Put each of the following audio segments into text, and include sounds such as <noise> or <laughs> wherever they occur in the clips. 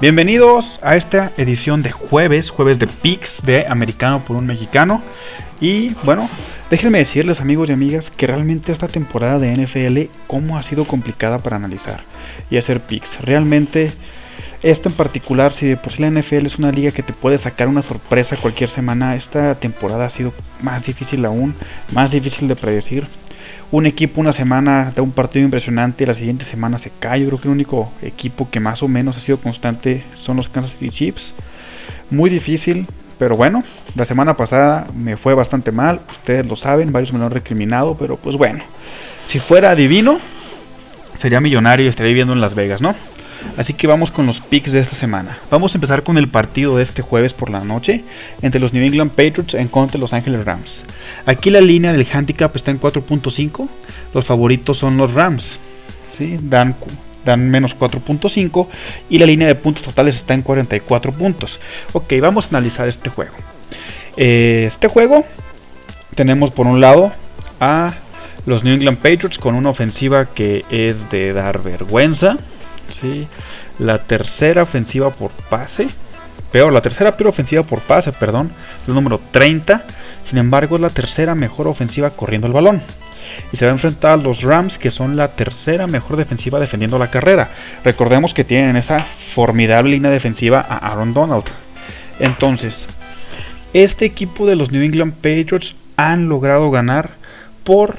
Bienvenidos a esta edición de jueves, jueves de Pix de Americano por un Mexicano. Y bueno, déjenme decirles amigos y amigas que realmente esta temporada de NFL, cómo ha sido complicada para analizar y hacer Pix. Realmente, esta en particular, si de por sí la NFL es una liga que te puede sacar una sorpresa cualquier semana, esta temporada ha sido más difícil aún, más difícil de predecir un equipo una semana da un partido impresionante y la siguiente semana se cae. Yo creo que el único equipo que más o menos ha sido constante son los Kansas City Chiefs. Muy difícil, pero bueno, la semana pasada me fue bastante mal. Ustedes lo saben, varios me lo han recriminado, pero pues bueno, si fuera divino, sería millonario y estaría viviendo en Las Vegas, ¿no? Así que vamos con los picks de esta semana. Vamos a empezar con el partido de este jueves por la noche entre los New England Patriots en contra de los Angeles Rams. Aquí la línea del handicap está en 4.5. Los favoritos son los Rams. ¿sí? Dan, dan menos 4.5 y la línea de puntos totales está en 44 puntos. Ok, vamos a analizar este juego. Eh, este juego tenemos por un lado a los New England Patriots con una ofensiva que es de dar vergüenza. ¿sí? La tercera ofensiva por pase. Peor, la tercera peor ofensiva por pase, perdón. El número 30. Sin embargo, es la tercera mejor ofensiva corriendo el balón. Y se va a enfrentar a los Rams, que son la tercera mejor defensiva defendiendo la carrera. Recordemos que tienen esa formidable línea defensiva a Aaron Donald. Entonces, este equipo de los New England Patriots han logrado ganar por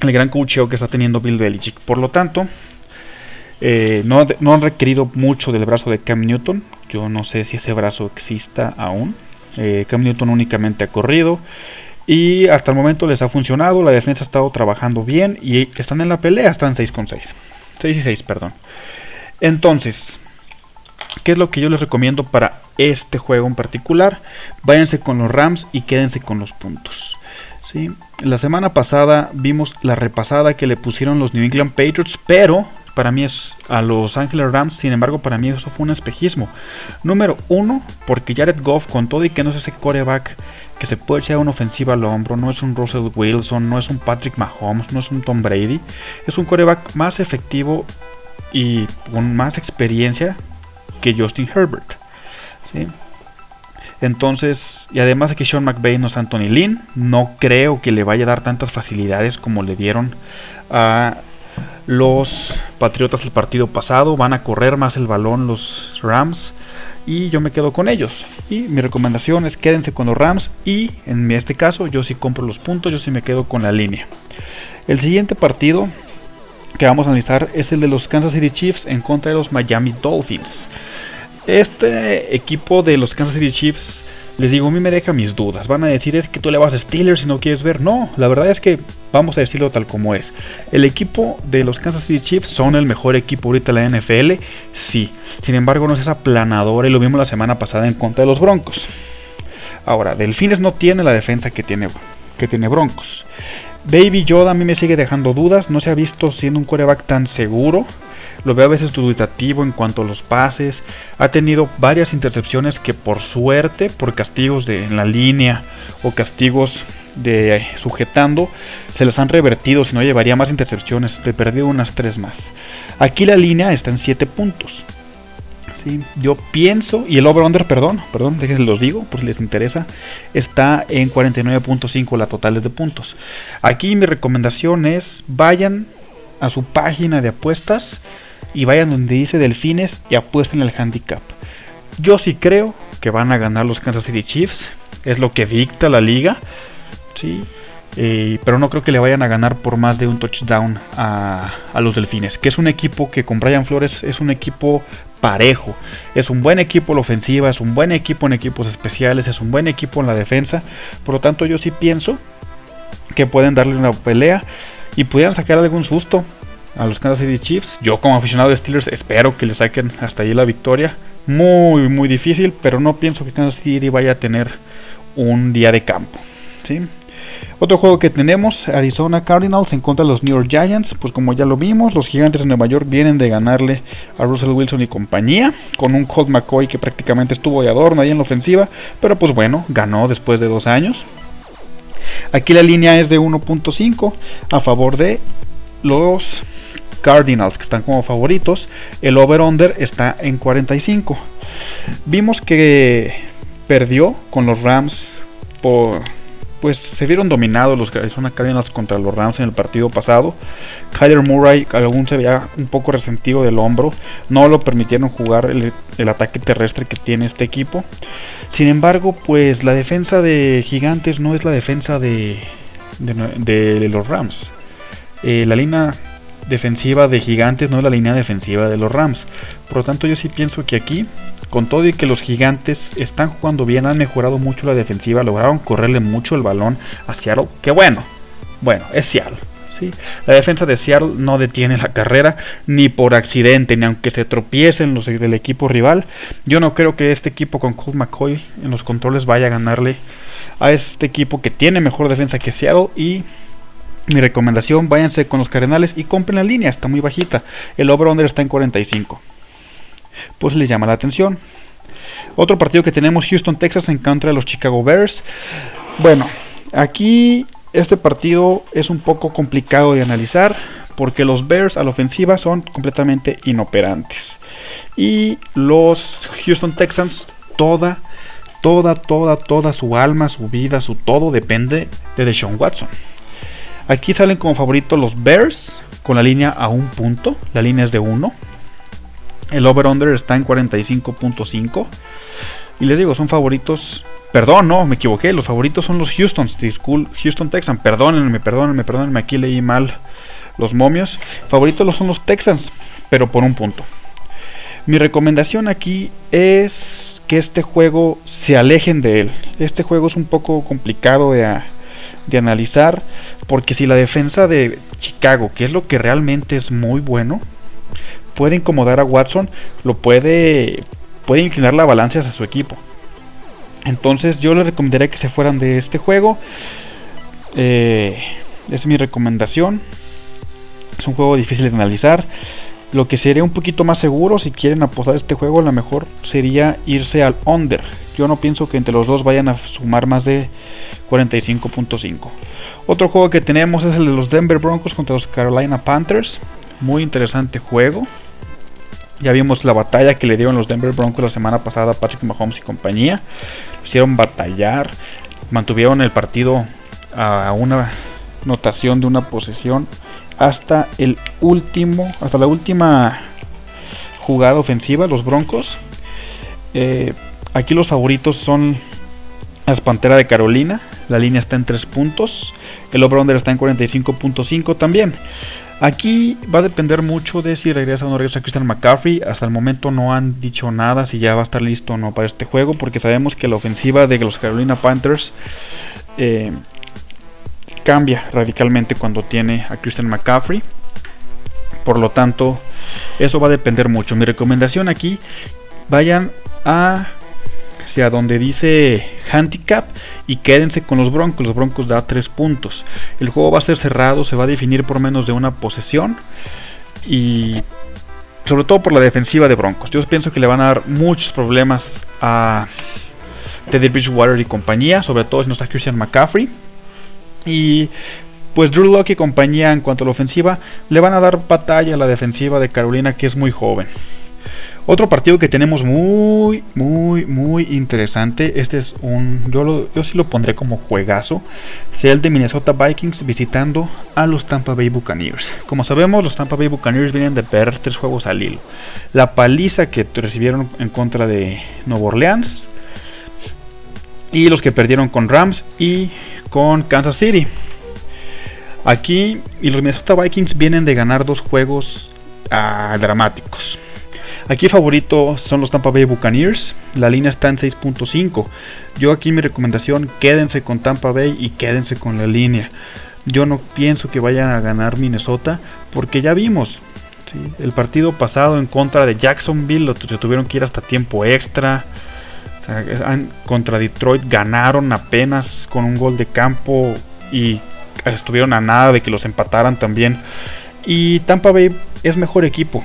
el gran coacheo que está teniendo Bill Belichick. Por lo tanto, eh, no, han requerido mucho del brazo de Cam Newton. Yo no sé si ese brazo exista aún. Eh, Cam Newton únicamente ha corrido. Y hasta el momento les ha funcionado. La defensa ha estado trabajando bien. Y están en la pelea. Están 6 con 6. 6 y 6, perdón. Entonces, ¿qué es lo que yo les recomiendo para este juego en particular? Váyanse con los Rams y quédense con los puntos. ¿sí? La semana pasada vimos la repasada que le pusieron los New England Patriots, pero para mí es a los Angeles Rams, sin embargo para mí eso fue un espejismo. Número uno, porque Jared Goff con todo y que no es ese coreback que se puede echar una ofensiva al hombro, no es un Russell Wilson, no es un Patrick Mahomes, no es un Tom Brady, es un coreback más efectivo y con más experiencia que Justin Herbert. Entonces, y además de que Sean McVay no es Anthony Lynn, no creo que le vaya a dar tantas facilidades como le dieron a los Patriotas el partido pasado. Van a correr más el balón los Rams. Y yo me quedo con ellos. Y mi recomendación es quédense con los Rams. Y en este caso yo sí compro los puntos. Yo sí me quedo con la línea. El siguiente partido que vamos a analizar es el de los Kansas City Chiefs en contra de los Miami Dolphins. Este equipo de los Kansas City Chiefs les digo, a mí me deja mis dudas. Van a decir es que tú le vas a Steelers si no quieres ver. No, la verdad es que vamos a decirlo tal como es. El equipo de los Kansas City Chiefs son el mejor equipo ahorita de la NFL. Sí. Sin embargo, no es esa planadora y lo vimos la semana pasada en contra de los Broncos. Ahora, Delfines no tiene la defensa que tiene, que tiene Broncos. Baby Yoda a mí me sigue dejando dudas. No se ha visto siendo un coreback tan seguro. Lo veo a veces duditativo en cuanto a los pases. Ha tenido varias intercepciones que por suerte, por castigos de, en la línea o castigos de sujetando, se les han revertido. Si no, llevaría más intercepciones. Te perdido unas tres más. Aquí la línea está en 7 puntos. ¿sí? Yo pienso, y el over-under, perdón, perdón, déjense los digo, por si les interesa, está en 49.5 la totales de puntos. Aquí mi recomendación es vayan a su página de apuestas y vayan donde dice Delfines y apuesten el handicap. Yo sí creo que van a ganar los Kansas City Chiefs, es lo que dicta la liga, sí, eh, pero no creo que le vayan a ganar por más de un touchdown a, a, los Delfines, que es un equipo que con Brian Flores es un equipo parejo, es un buen equipo en la ofensiva, es un buen equipo en equipos especiales, es un buen equipo en la defensa, por lo tanto yo sí pienso que pueden darle una pelea y pudieran sacar algún susto a los Kansas City Chiefs. Yo como aficionado de Steelers espero que le saquen hasta ahí la victoria. Muy, muy difícil, pero no pienso que Kansas City vaya a tener un día de campo. ¿sí? Otro juego que tenemos, Arizona Cardinals en contra de los New York Giants. Pues como ya lo vimos, los gigantes de Nueva York vienen de ganarle a Russell Wilson y compañía. Con un Colt McCoy que prácticamente estuvo de adorno ahí en la ofensiva. Pero pues bueno, ganó después de dos años. Aquí la línea es de 1.5 a favor de los Cardinals, que están como favoritos. El over-under está en 45. Vimos que perdió con los Rams por pues se vieron dominados los Cardinals contra los Rams en el partido pasado. Kyler Murray aún se veía un poco resentido del hombro, no lo permitieron jugar el, ataque terrestre que tiene este equipo. Sin embargo, pues la defensa de Gigantes no es la defensa de, de, los Rams. Eh, la línea defensiva de Gigantes no es la línea defensiva de los Rams. Por lo tanto, yo sí pienso que aquí con todo y que los gigantes están jugando bien, han mejorado mucho la defensiva, lograron correrle mucho el balón a Seattle. Que bueno, bueno, es Seattle. ¿sí? La defensa de Seattle no detiene la carrera ni por accidente, ni aunque se tropiecen los del equipo rival. Yo no creo que este equipo con Colt McCoy en los controles vaya a ganarle a este equipo que tiene mejor defensa que Seattle y mi recomendación, váyanse con los Cardenales y compren la línea, está muy bajita. El over-under está en 45 pues les llama la atención. Otro partido que tenemos, Houston, Texas, en contra de los Chicago Bears. Bueno, aquí este partido es un poco complicado de analizar porque los Bears a la ofensiva son completamente inoperantes. Y los Houston Texans, toda, toda, toda, toda su alma, su vida, su todo depende de Deshaun Watson. Aquí salen como favoritos los Bears con la línea a un punto. La línea es de 1. El over-under está en 45.5. Y les digo, son favoritos. Perdón, no, me equivoqué. Los favoritos son los Houston, Houston Texans. Perdónenme, perdónenme, perdónenme. Aquí leí mal los momios. Favoritos son los Texans, pero por un punto. Mi recomendación aquí es que este juego se alejen de él. Este juego es un poco complicado de, de analizar. Porque si la defensa de Chicago, que es lo que realmente es muy bueno, puede incomodar a Watson, lo puede, puede inclinar la balanza hacia su equipo. Entonces yo les recomendaría que se fueran de este juego. Eh, es mi recomendación. Es un juego difícil de analizar. Lo que sería un poquito más seguro si quieren apostar este juego, lo mejor sería irse al under. Yo no pienso que entre los dos vayan a sumar más de 45.5. Otro juego que tenemos es el de los Denver Broncos contra los Carolina Panthers. Muy interesante juego. Ya vimos la batalla que le dieron los Denver Broncos la semana pasada a Patrick Mahomes y compañía. hicieron batallar, mantuvieron el partido a una notación de una posesión hasta el último, hasta la última jugada ofensiva, los Broncos. Eh, aquí los favoritos son las Pantera de Carolina. La línea está en 3 puntos. El over-under está en 45.5 también. Aquí va a depender mucho de si regresa o no regresa Christian McCaffrey. Hasta el momento no han dicho nada si ya va a estar listo o no para este juego, porque sabemos que la ofensiva de los Carolina Panthers eh, cambia radicalmente cuando tiene a Christian McCaffrey. Por lo tanto, eso va a depender mucho. Mi recomendación aquí, vayan a hacia donde dice handicap y quédense con los Broncos. Los Broncos da 3 puntos. El juego va a ser cerrado, se va a definir por menos de una posesión y sobre todo por la defensiva de Broncos. Yo pienso que le van a dar muchos problemas a Teddy Bridgewater y compañía, sobre todo si no está Christian McCaffrey. Y pues Drew Locke y compañía en cuanto a la ofensiva le van a dar batalla a la defensiva de Carolina que es muy joven. Otro partido que tenemos muy, muy, muy interesante. Este es un. Yo, sí lo pondré como juegazo. Sea el de Minnesota Vikings visitando a los Tampa Bay Buccaneers. Como sabemos, los Tampa Bay Buccaneers vienen de perder tres juegos al hilo. La paliza que recibieron en contra de Nueva Orleans. Y los que perdieron con Rams y con Kansas City. Aquí, y los Minnesota Vikings vienen de ganar dos juegos ah, dramáticos. Aquí favorito son los Tampa Bay Buccaneers. La línea está en 6.5. Yo aquí mi recomendación, quédense con Tampa Bay y quédense con la línea. Yo no pienso que vayan a ganar Minnesota porque ya vimos. El partido pasado en contra de Jacksonville lo tuvieron que ir hasta tiempo extra. Contra Detroit ganaron apenas con un gol de campo y estuvieron a nada de que los empataran también. Y Tampa Bay es mejor equipo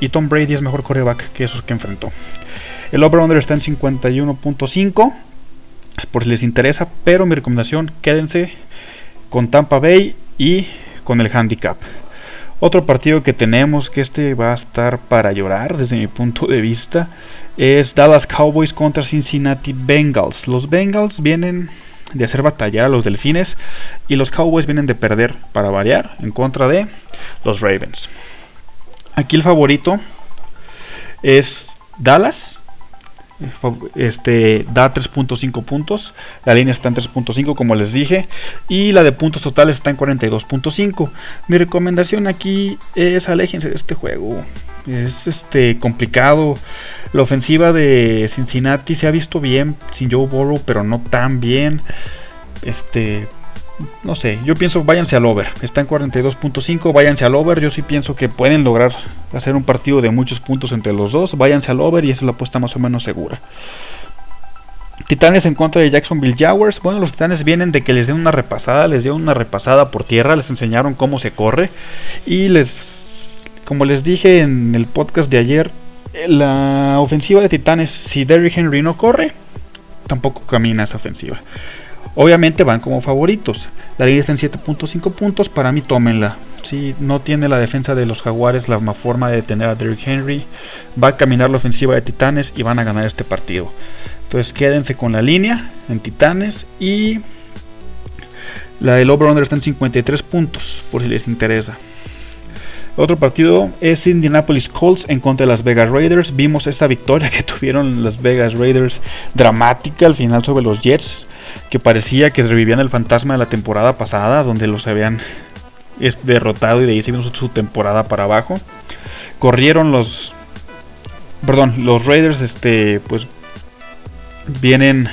y Tom Brady es mejor coreback que esos que enfrentó. El over-under está en 51.5 por si les interesa, pero mi recomendación quédense con Tampa Bay y con el handicap. Otro partido que tenemos, que este va a estar para llorar desde mi punto de vista, es Dallas Cowboys contra Cincinnati Bengals. Los Bengals vienen de hacer batallar a los Delfines y los Cowboys vienen de perder para variar en contra de los Ravens. Aquí el favorito es Dallas este da 3.5 puntos. La línea está en 3.5 como les dije. Y la de puntos totales está en 42.5. Mi recomendación aquí es aléjense de este juego. Es este complicado. La ofensiva de Cincinnati se ha visto bien sin Joe Burrow, pero no tan bien. Este, no sé, yo pienso váyanse al over. Está en 42.5, váyanse al over. Yo sí pienso que pueden lograr hacer un partido de muchos puntos entre los dos. Váyanse al over y es la apuesta más o menos segura. Titanes en contra de Jacksonville Jaguars. Bueno, los Titanes vienen de que les den una repasada, les dieron una repasada por tierra, les enseñaron cómo se corre y les, como les dije en el podcast de ayer, la ofensiva de Titanes, si Derrick Henry no corre, tampoco camina esa ofensiva. Obviamente van como favoritos. La línea está en 7.5 puntos. Para mí, tómenla. Si no tiene la defensa de los Jaguares la forma de detener a Derrick Henry, va a caminar la ofensiva de Titanes y van a ganar este partido. Entonces quédense con la línea en Titanes y la del over-under está en 53 puntos, por si les interesa. Otro partido es Indianapolis Colts en contra de las Vegas Raiders. Vimos esa victoria <laughs> que tuvieron las Vegas Raiders dramática al final sobre los Jets que parecía que revivían el fantasma de la temporada pasada, donde los habían derrotado y de ahí se vino su temporada para abajo. Corrieron los. Perdón, los Raiders, este, pues. Vienen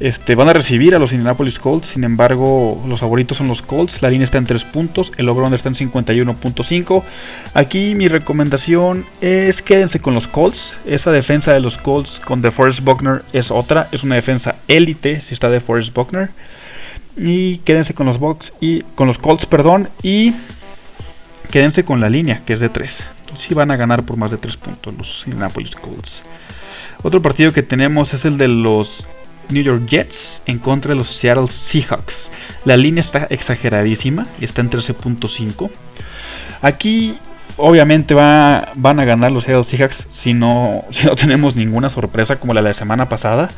este, van a recibir a los Indianapolis Colts, sin embargo, los favoritos son los Colts. La línea está en 3 puntos, el over está en 51.5. Aquí mi recomendación es quédense con los Colts. Esa defensa de los Colts con DeForest Buckner es otra, es una defensa élite si está DeForest Buckner. Y quédense con los Bucks y con los Colts, perdón, y quédense con la línea que es de 3. Si van a ganar por más de 3 puntos los Indianapolis Colts. Otro partido que tenemos es el de los New York Jets en contra de los Seattle Seahawks. La línea está exageradísima, está en 13.5. Aquí obviamente va, van a ganar los Seattle Seahawks si no, <laughs> si no tenemos ninguna sorpresa como la de la semana pasada.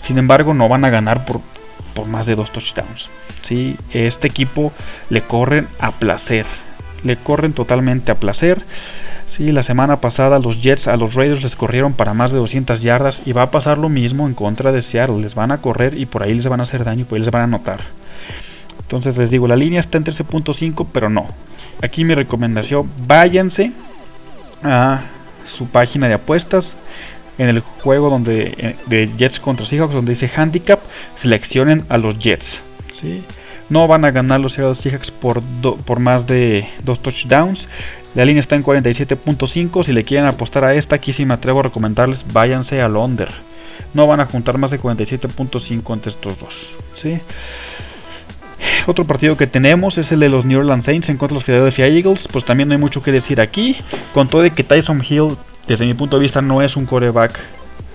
Sin embargo, no van a ganar por, por más de dos touchdowns. ¿sí? Este equipo le corren a placer. Le corren totalmente a placer. Sí, la semana pasada los Jets a los Raiders les corrieron para más de 200 yardas y va a pasar lo mismo en contra de Seattle. Les van a correr y por ahí les van a hacer daño y por ahí les van a anotar. Entonces les digo, la línea está en 13.5, pero no. Aquí mi recomendación, váyanse a su página de apuestas. En el juego donde eh, de Jets contra Seahawks, donde dice handicap, seleccionen a los Jets. ¿sí? No van a ganar los Seahawks por, por más de dos touchdowns. La línea está en 47.5. Si le quieren apostar a esta, aquí sí me atrevo a recomendarles, váyanse al under. No van a juntar más de 47.5 entre estos dos. ¿sí? Otro partido que tenemos es el de los New Orleans Saints en contra de los Philadelphia Eagles. Pues también no hay mucho que decir aquí. Con todo de que Tyson Hill, desde mi punto de vista, no es un coreback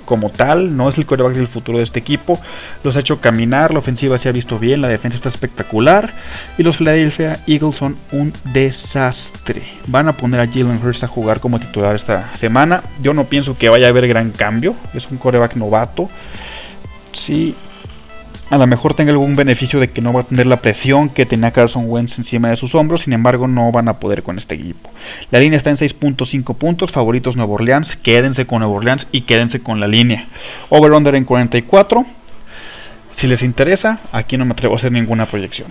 como tal, no es el coreback del futuro de este equipo. Los ha hecho caminar, la ofensiva se ha visto bien, la defensa está espectacular. Y los Philadelphia Eagles son un desastre. Van a poner a Jalen Hurst a jugar como titular esta semana. Yo no pienso que vaya a haber gran cambio. Es un coreback novato. Sí, a lo mejor tenga algún beneficio de que no va a tener la presión que tenía Carson Wentz encima de sus hombros, sin embargo no van a poder con este equipo. La línea está en 6.5 puntos, favoritos Nuevo Orleans, quédense con Nuevo Orleans y quédense con la línea. Over-under en 44. Si les interesa, aquí no me atrevo a hacer ninguna proyección.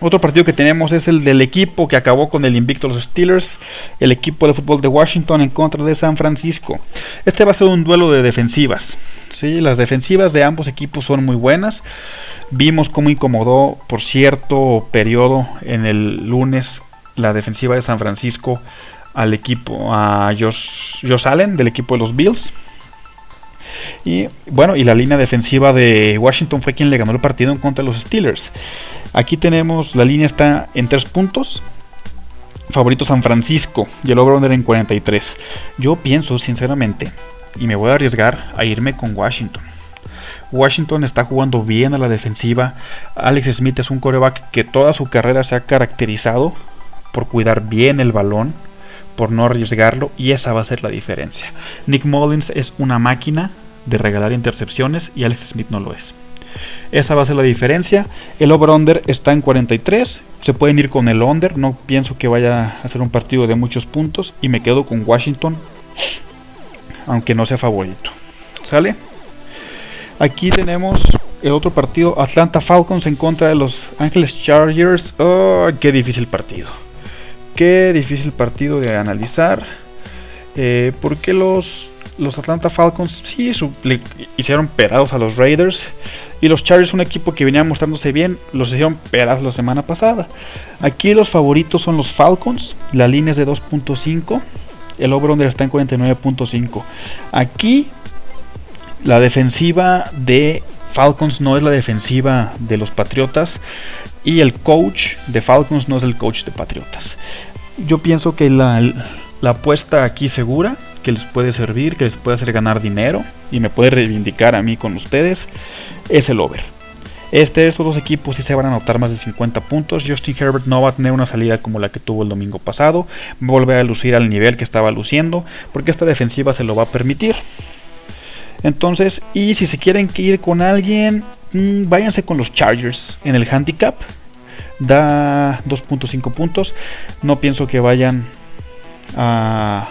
Otro partido que tenemos es el del equipo que acabó con el invicto los Steelers, el equipo de fútbol de Washington en contra de San Francisco. Este va a ser un duelo de defensivas. ¿Sí? Las defensivas de ambos equipos son muy buenas. Vimos cómo incomodó por cierto periodo en el lunes la defensiva de San Francisco al equipo, a Josh, Josh Allen del equipo de los Bills. Y bueno, y la línea defensiva de Washington fue quien le ganó el partido en contra de los Steelers. Aquí tenemos, la línea está en 3 puntos. Favorito San Francisco y el over en 43. Yo pienso sinceramente, y me voy a arriesgar a irme con Washington. Washington está jugando bien a la defensiva. Alex Smith es un coreback que toda su carrera se ha caracterizado por cuidar bien el balón, por no arriesgarlo y esa va a ser la diferencia. Nick Mullins es una máquina de regalar intercepciones y Alex Smith no lo es. Esa va a ser la diferencia. El over-under está en 43. Se pueden ir con el under. No pienso que vaya a ser un partido de muchos puntos. Y me quedo con Washington. Aunque no sea favorito. ¿Sale? Aquí tenemos el otro partido. Atlanta Falcons en contra de los Angeles Chargers. Oh, qué difícil partido. Qué difícil partido de analizar. Eh, porque los, los Atlanta Falcons sí le hicieron pedazos a los Raiders. Y los Chargers, un equipo que venía mostrándose bien, los hicieron pedazos la semana pasada. Aquí los favoritos son los Falcons. La línea es de 2.5. El over-under está en 49.5. Aquí la defensiva de Falcons no es la defensiva de los Patriotas. Y el coach de Falcons no es el coach de Patriotas. Yo pienso que la, la apuesta aquí segura, que les puede servir, que les puede hacer ganar dinero y me puede reivindicar a mí con ustedes, es el over. Este, estos dos equipos sí se van a anotar más de 50 puntos. Justin Herbert no va a tener una salida como la que tuvo el domingo pasado. Va a volver a lucir al nivel que estaba luciendo. Porque esta defensiva se lo va a permitir. Entonces, y si se quieren ir con alguien, mm, váyanse con los Chargers en el handicap. Da 2.5 puntos. No pienso que vayan a,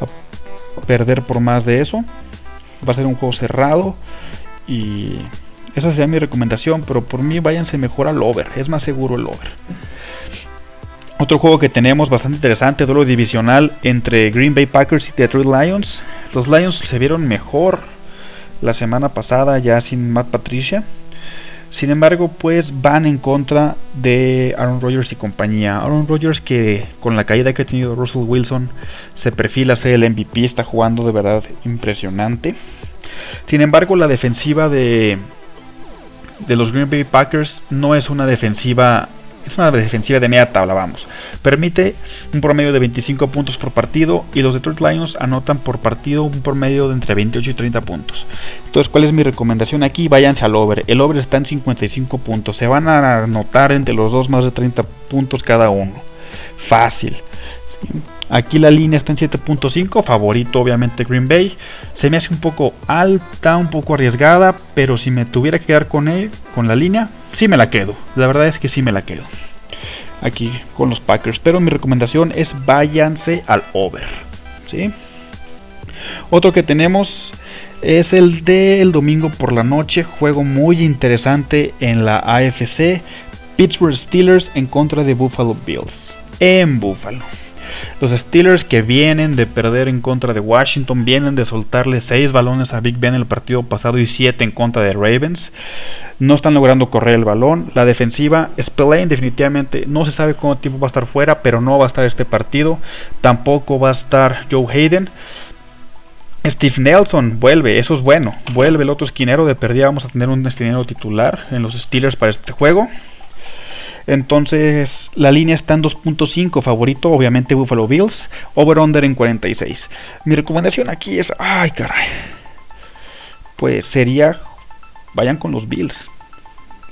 a perder por más de eso. Va a ser un juego cerrado. Y esa sería mi recomendación, pero por mí váyanse mejor al over, es más seguro el over. Otro juego que tenemos bastante interesante, duelo divisional entre Green Bay Packers y Detroit Lions. Los Lions se vieron mejor la semana pasada ya sin Matt Patricia. Sin embargo, pues van en contra de Aaron Rodgers y compañía. Aaron Rodgers que con la caída que ha tenido Russell Wilson se perfila ser el MVP, está jugando de verdad impresionante. Sin embargo, la defensiva de, de los Green Bay Packers no es una defensiva es una defensiva de media tabla, vamos. Permite un promedio de 25 puntos por partido y los Detroit Lions anotan por partido un promedio de entre 28 y 30 puntos. Entonces, ¿cuál es mi recomendación aquí? Váyanse al over. El over está en 55 puntos. Se van a anotar entre los dos más de 30 puntos cada uno. Fácil. Aquí la línea está en 7.5, favorito obviamente Green Bay. Se me hace un poco alta, un poco arriesgada, pero si me tuviera que quedar con él, con la línea, sí me la quedo. La verdad es que sí me la quedo. Aquí con los Packers, pero mi recomendación es váyanse al over. ¿sí? Otro que tenemos es el del domingo por la noche, juego muy interesante en la AFC, Pittsburgh Steelers en contra de Buffalo Bills en Buffalo. Los Steelers que vienen de perder en contra de Washington, vienen de soltarle 6 balones a Big Ben el partido pasado y 7 en contra de Ravens. No están logrando correr el balón. La defensiva, Spillane definitivamente no se sabe cuánto tiempo va a estar fuera, pero no va a estar este partido. Tampoco va a estar Joe Hayden. Steve Nelson vuelve, eso es bueno. Vuelve el otro esquinero de perdida. Vamos a tener un esquinero titular en los Steelers para este juego. Entonces la línea está en 2.5, favorito obviamente Buffalo Bills, over-under en 46. Mi recomendación aquí es, ay caray, pues sería, vayan con los Bills.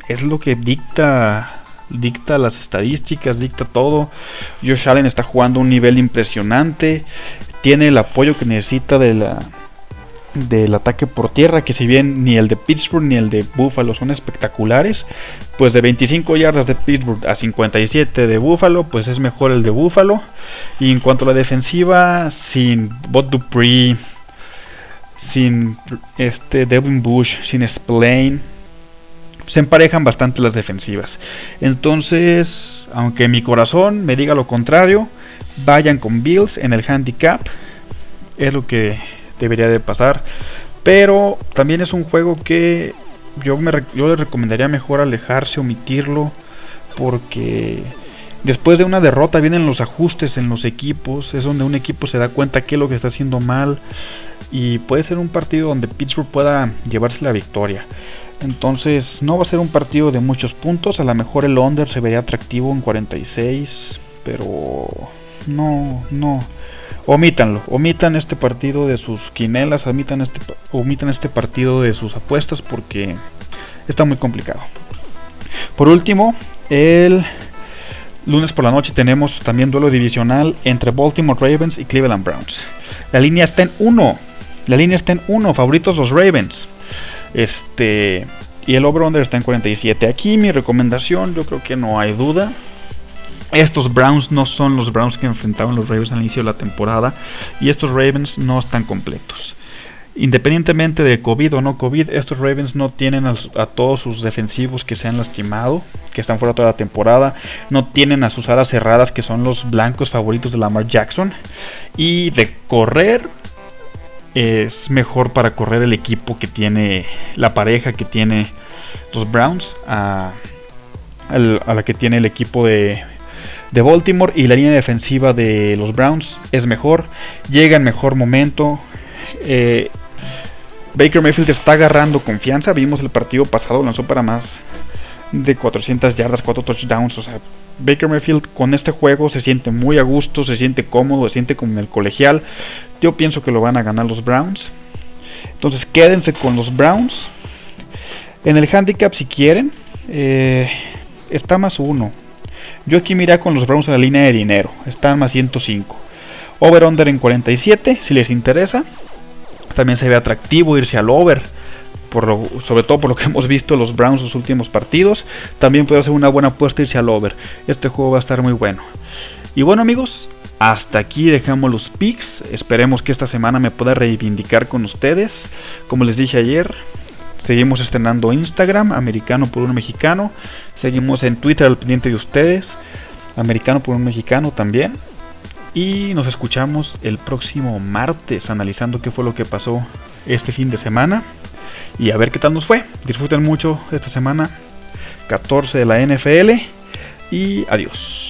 Es lo que dicta dicta las estadísticas, dicta todo. Josh Allen está jugando un nivel impresionante, tiene el apoyo que necesita de la del ataque por tierra, que si bien ni el de Pittsburgh ni el de Buffalo son espectaculares, pues de 25 yardas de Pittsburgh a 57 de Buffalo, pues es mejor el de Buffalo. Y en cuanto a la defensiva, sin Bot Dupree, sin este Devin Bush, sin Splane, se emparejan bastante las defensivas. Entonces, aunque mi corazón me diga lo contrario, vayan con Bills en el handicap. Es lo que debería de pasar. Pero también es un juego que yo, me, yo le recomendaría mejor alejarse, omitirlo, porque después de una derrota vienen los ajustes en los equipos, es donde un equipo se da cuenta qué es lo que está haciendo mal y puede ser un partido donde Pittsburgh pueda llevarse la victoria. Entonces no va a ser un partido de muchos puntos, a lo mejor el under se vería atractivo en 46, pero no, no, omítanlo, omitan este partido de sus quinelas, omitan este, omitan este partido de sus apuestas porque está muy complicado. Por último, el lunes por la noche tenemos también duelo divisional entre Baltimore Ravens y Cleveland Browns. La línea está en 1. La línea está en 1. Favoritos los Ravens. Este. Y el over-under está en 47. Aquí mi recomendación, yo creo que no hay duda. Estos Browns no son los Browns que enfrentaron los Ravens al inicio de la temporada. Y estos Ravens no están completos. Independientemente de COVID o no COVID, estos Ravens no tienen a, todos sus defensivos que se han lastimado, que están fuera toda la temporada. No tienen a sus alas cerradas, que son los blancos favoritos de Lamar Jackson. Y de correr, es mejor para correr el equipo que tiene, la pareja que tiene los Browns, a, la que tiene el equipo de, de Baltimore. Y la línea defensiva de los Browns es mejor, llega en mejor momento. Eh, Baker Mayfield está agarrando confianza. Vimos el partido pasado, lanzó para más de 400 yardas, 4 touchdowns. O sea, Baker Mayfield con este juego se siente muy a gusto, se siente cómodo, se siente como en el colegial. Yo pienso que lo van a ganar los Browns. Entonces quédense con los Browns. En el handicap, si quieren, eh, está más uno. Yo aquí miré con los Browns en la línea de dinero. Están más 105. Over-under en 47, si les interesa. También se ve atractivo irse al over. Por sobre todo por lo que <laughs> hemos visto los Browns los últimos partidos. También puede ser una buena apuesta irse al over. Este juego va a estar muy bueno. Y bueno amigos, hasta aquí dejamos los picks. Esperemos que esta semana me pueda reivindicar con ustedes. Como les dije ayer, seguimos estrenando Instagram, americano por un mexicano. Seguimos en Twitter al pendiente de ustedes, americano por un mexicano también. Y nos escuchamos el próximo martes analizando qué fue lo que pasó este fin de semana. Y a ver qué tal nos fue. Disfruten mucho esta semana 14 de la NFL. Y adiós.